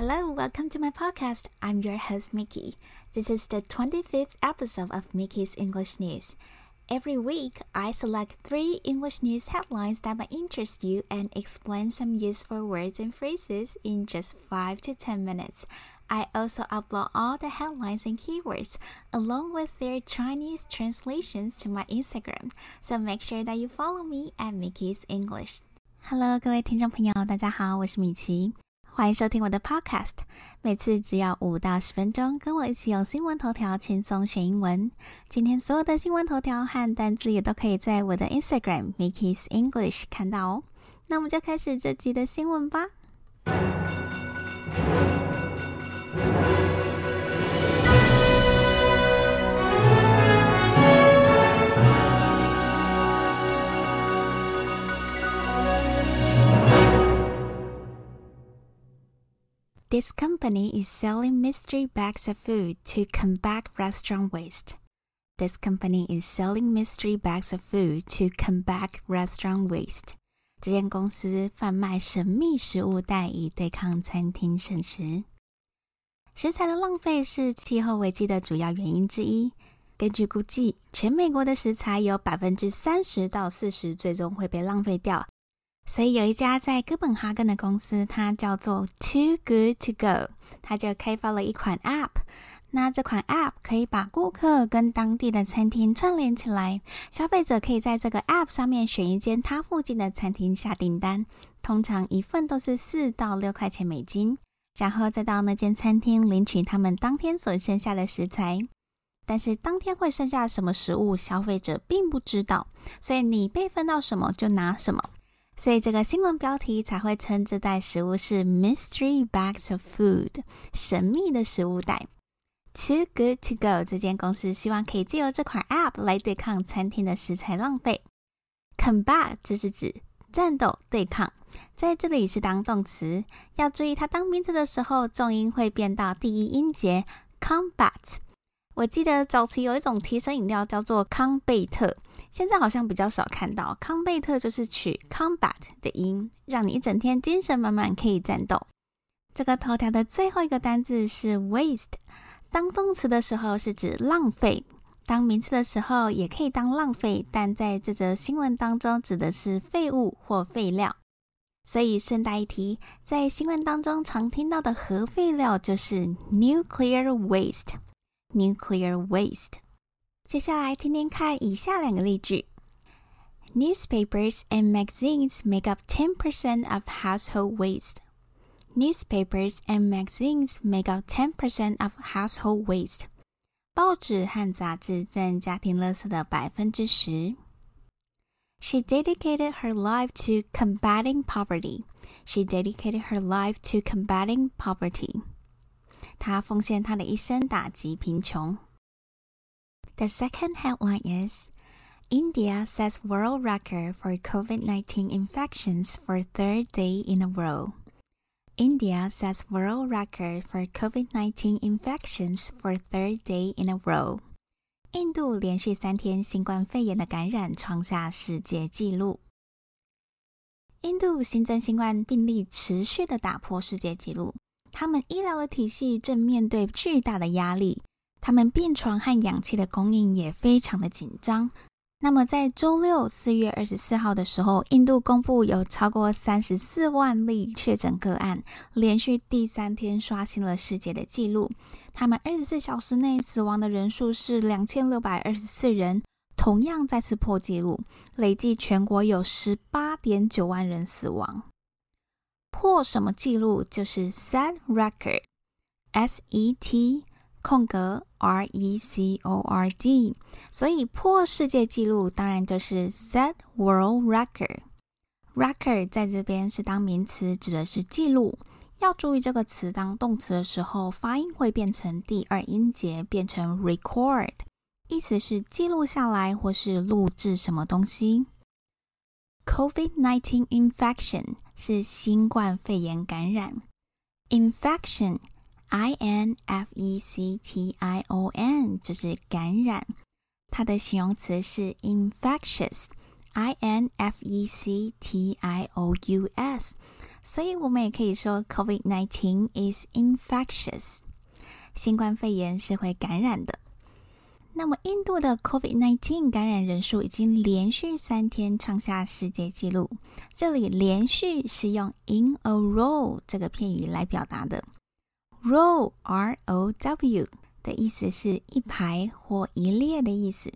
Hello, welcome to my podcast. I'm your host, Mickey. This is the 25th episode of Mickey's English News. Every week, I select three English news headlines that might interest you and explain some useful words and phrases in just 5 to 10 minutes. I also upload all the headlines and keywords along with their Chinese translations to my Instagram, so make sure that you follow me at Mickey's English. Hello，各位听众朋友，大家好，我是米奇。 欢迎收听我的 Podcast，每次只要五到十分钟，跟我一起用新闻头条轻松学英文。今天所有的新闻头条和单词也都可以在我的 Instagram Mickey's English 看到哦。那我们就开始这集的新闻吧。This company is selling mystery bags of food to combat restaurant waste. This company is selling mystery bags of food to combat restaurant waste. 这间公司贩卖神秘食物袋以对抗餐厅剩食。食材的浪费是气候危机的主要原因之一。根据估计，全美国的食材有百分之三十到四十最终会被浪费掉。所以有一家在哥本哈根的公司，它叫做 Too Good to Go，它就开发了一款 App。那这款 App 可以把顾客跟当地的餐厅串联起来，消费者可以在这个 App 上面选一间他附近的餐厅下订单，通常一份都是四到六块钱美金，然后再到那间餐厅领取他们当天所剩下的食材。但是当天会剩下什么食物，消费者并不知道，所以你被分到什么就拿什么。所以这个新闻标题才会称这袋食物是 mystery bags of food，神秘的食物袋。Too good to go，这间公司希望可以借由这款 app 来对抗餐厅的食材浪费。Combat 就是指战斗、对抗，在这里是当动词，要注意它当名词的时候，重音会变到第一音节 combat。我记得早期有一种提神饮料叫做康贝特。现在好像比较少看到康贝特，就是取 combat 的音，让你一整天精神满满，可以战斗。这个头条的最后一个单字是 waste，当动词的时候是指浪费，当名词的时候也可以当浪费，但在这则新闻当中指的是废物或废料。所以顺带一提，在新闻当中常听到的核废料就是 nuclear waste，nuclear waste。接下来听听看以下两个例句：Newspapers and magazines make up ten percent of household waste. Newspapers and magazines make up ten percent of household waste. 报纸和杂志占家庭垃圾的百分之十。She dedicated her life to combating poverty. She dedicated her life to combating poverty. 她奉献她的一生打击贫穷。 the second headline is India sets world record for COVID 19 infections for third day in a row. India sets world record for COVID 19 infections for third day in a row. 印度连续三天新冠肺炎的感染创下世界纪录。印度新增新冠病例持续的打破世界纪录，他们医疗的体系正面对巨大的压力。 他们病床和氧气的供应也非常的紧张。那么，在周六四月二十四号的时候，印度公布有超过三十四万例确诊个案，连续第三天刷新了世界的纪录。他们二十四小时内死亡的人数是两千六百二十四人，同样再次破纪录，累计全国有十八点九万人死亡。破什么纪录？就是 set record，S E T。空格 R E C O R D，所以破世界纪录当然就是 set world record。record 在这边是当名词，指的是记录。要注意这个词当动词的时候，发音会变成第二音节，变成 record，意思是记录下来或是录制什么东西。COVID-19 infection 是新冠肺炎感染，infection。I N F E C T I O N 就是感染，它的形容词是 infectious。I N F E C T I O U S，所以我们也可以说 COVID-19 is infectious。新冠肺炎是会感染的。那么，印度的 COVID-19 感染人数已经连续三天创下世界纪录。这里“连续”是用 “in a row” 这个片语来表达的。row，R-O-W 的意思是一排或一列的意思。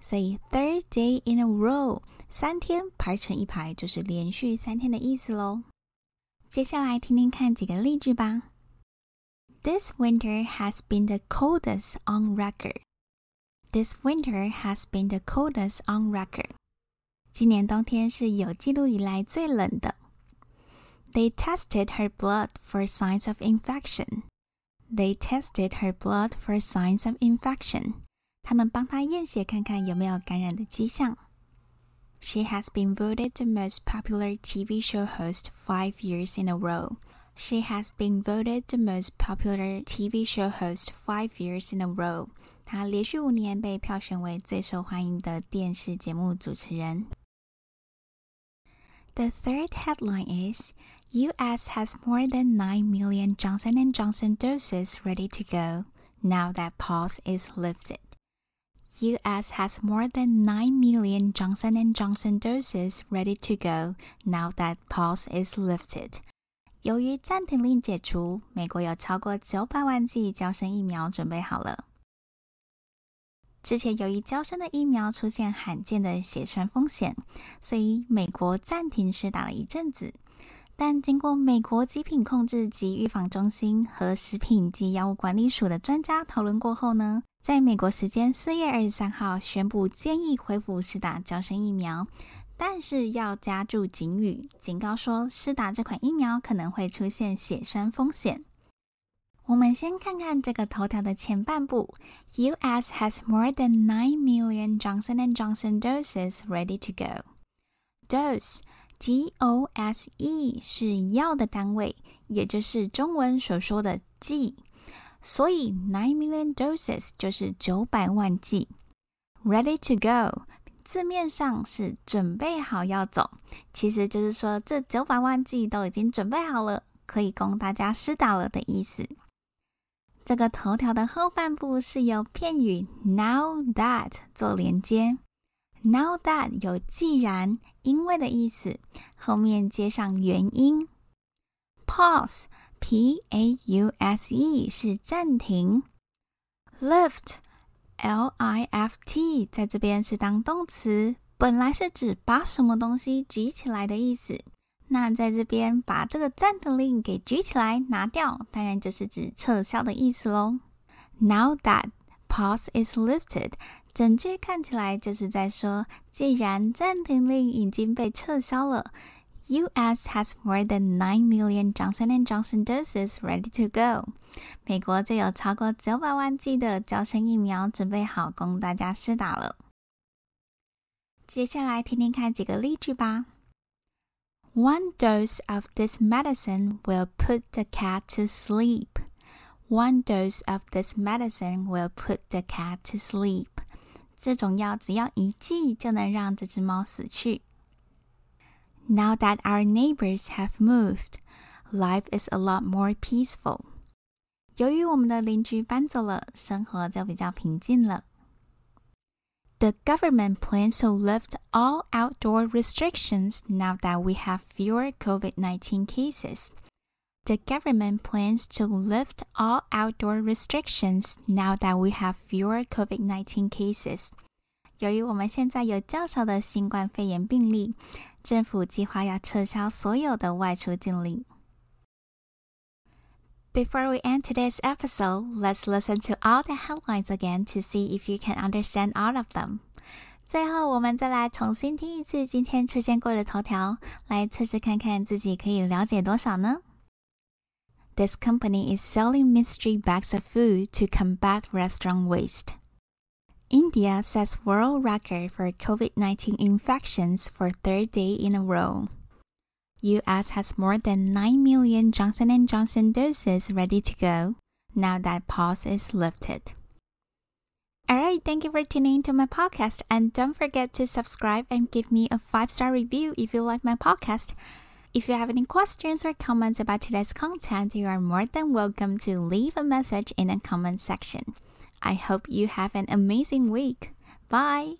所以 third day in a row，三天排成一排，就是连续三天的意思喽。接下来听听看几个例句吧。This winter has been the coldest on record. This winter has been the coldest on record. 今年冬天是有记录以来最冷的。 They tested her blood for signs of infection. They tested her blood for signs of infection. 他们帮她验血，看看有没有感染的迹象。She has been voted the most popular TV show host five years in a row. She has been voted the most popular TV show host five years in a row. 她连续五年被票选为最受欢迎的电视节目主持人。The third headline is U.S. has more than 9 million Johnson & Johnson doses ready to go now that pause is lifted. U.S. has more than 9 million Johnson & Johnson doses ready to go now that pause is lifted. 由于暂停令解除，美国有超过九百万剂交生疫苗准备好了。之前由于交生的疫苗出现罕见的血栓风险，所以美国暂停施打了一阵子。 但经过美国疾品控制及预防中心和食品及药物管理署的专家讨论过后呢，在美国时间四月二十三号宣布建议恢复施打交生疫苗，但是要加注警语，警告说施打这款疫苗可能会出现血栓风险。我们先看看这个头条的前半部：U.S. has more than nine million Johnson and Johnson doses ready to go. Dose G O S E 是药的单位，也就是中文所说的剂，所以 nine million doses 就是九百万剂。Ready to go 字面上是准备好要走，其实就是说这九百万剂都已经准备好了，可以供大家施打了的意思。这个头条的后半部是由片语 now that 做连接。Now that 有既然、因为的意思，后面接上原因。Pause P A U S E 是暂停。Lift L I F T 在这边是当动词，本来是指把什么东西举起来的意思。那在这边把这个暂停令给举起来拿掉，当然就是指撤销的意思喽。Now that pause is lifted。整句看起来就是在说，既然暂停令已经被撤销了，U.S. has more than nine million Johnson and Johnson doses ready to go。美国就有超过九百万剂的交生疫苗准备好供大家施打了。接下来听听看几个例句吧。One dose of this medicine will put the cat to sleep. One dose of this medicine will put the cat to sleep. 这种药只要一剂就能让这只猫死去。Now that our neighbors have moved, life is a lot more peaceful. 由于我们的邻居搬走了，生活就比较平静了。The government plans to lift all outdoor restrictions now that we have fewer COVID 19 cases. The government plans to lift all outdoor restrictions now that we have fewer COVID-19 cases. 由于我们现在有较少的新冠肺炎病例，政府计划要撤销所有的外出禁令。Before we end today's episode, let's listen to all the headlines again to see if you can understand all of them. 最后，我们再来重新听一次今天出现过的头条，来测试看看自己可以了解多少呢 ？This company is selling mystery bags of food to combat restaurant waste. India sets world record for COVID-19 infections for third day in a row. US has more than 9 million Johnson & Johnson doses ready to go now that pause is lifted. Alright, thank you for tuning into my podcast and don't forget to subscribe and give me a 5-star review if you like my podcast. If you have any questions or comments about today's content, you are more than welcome to leave a message in the comment section. I hope you have an amazing week. Bye.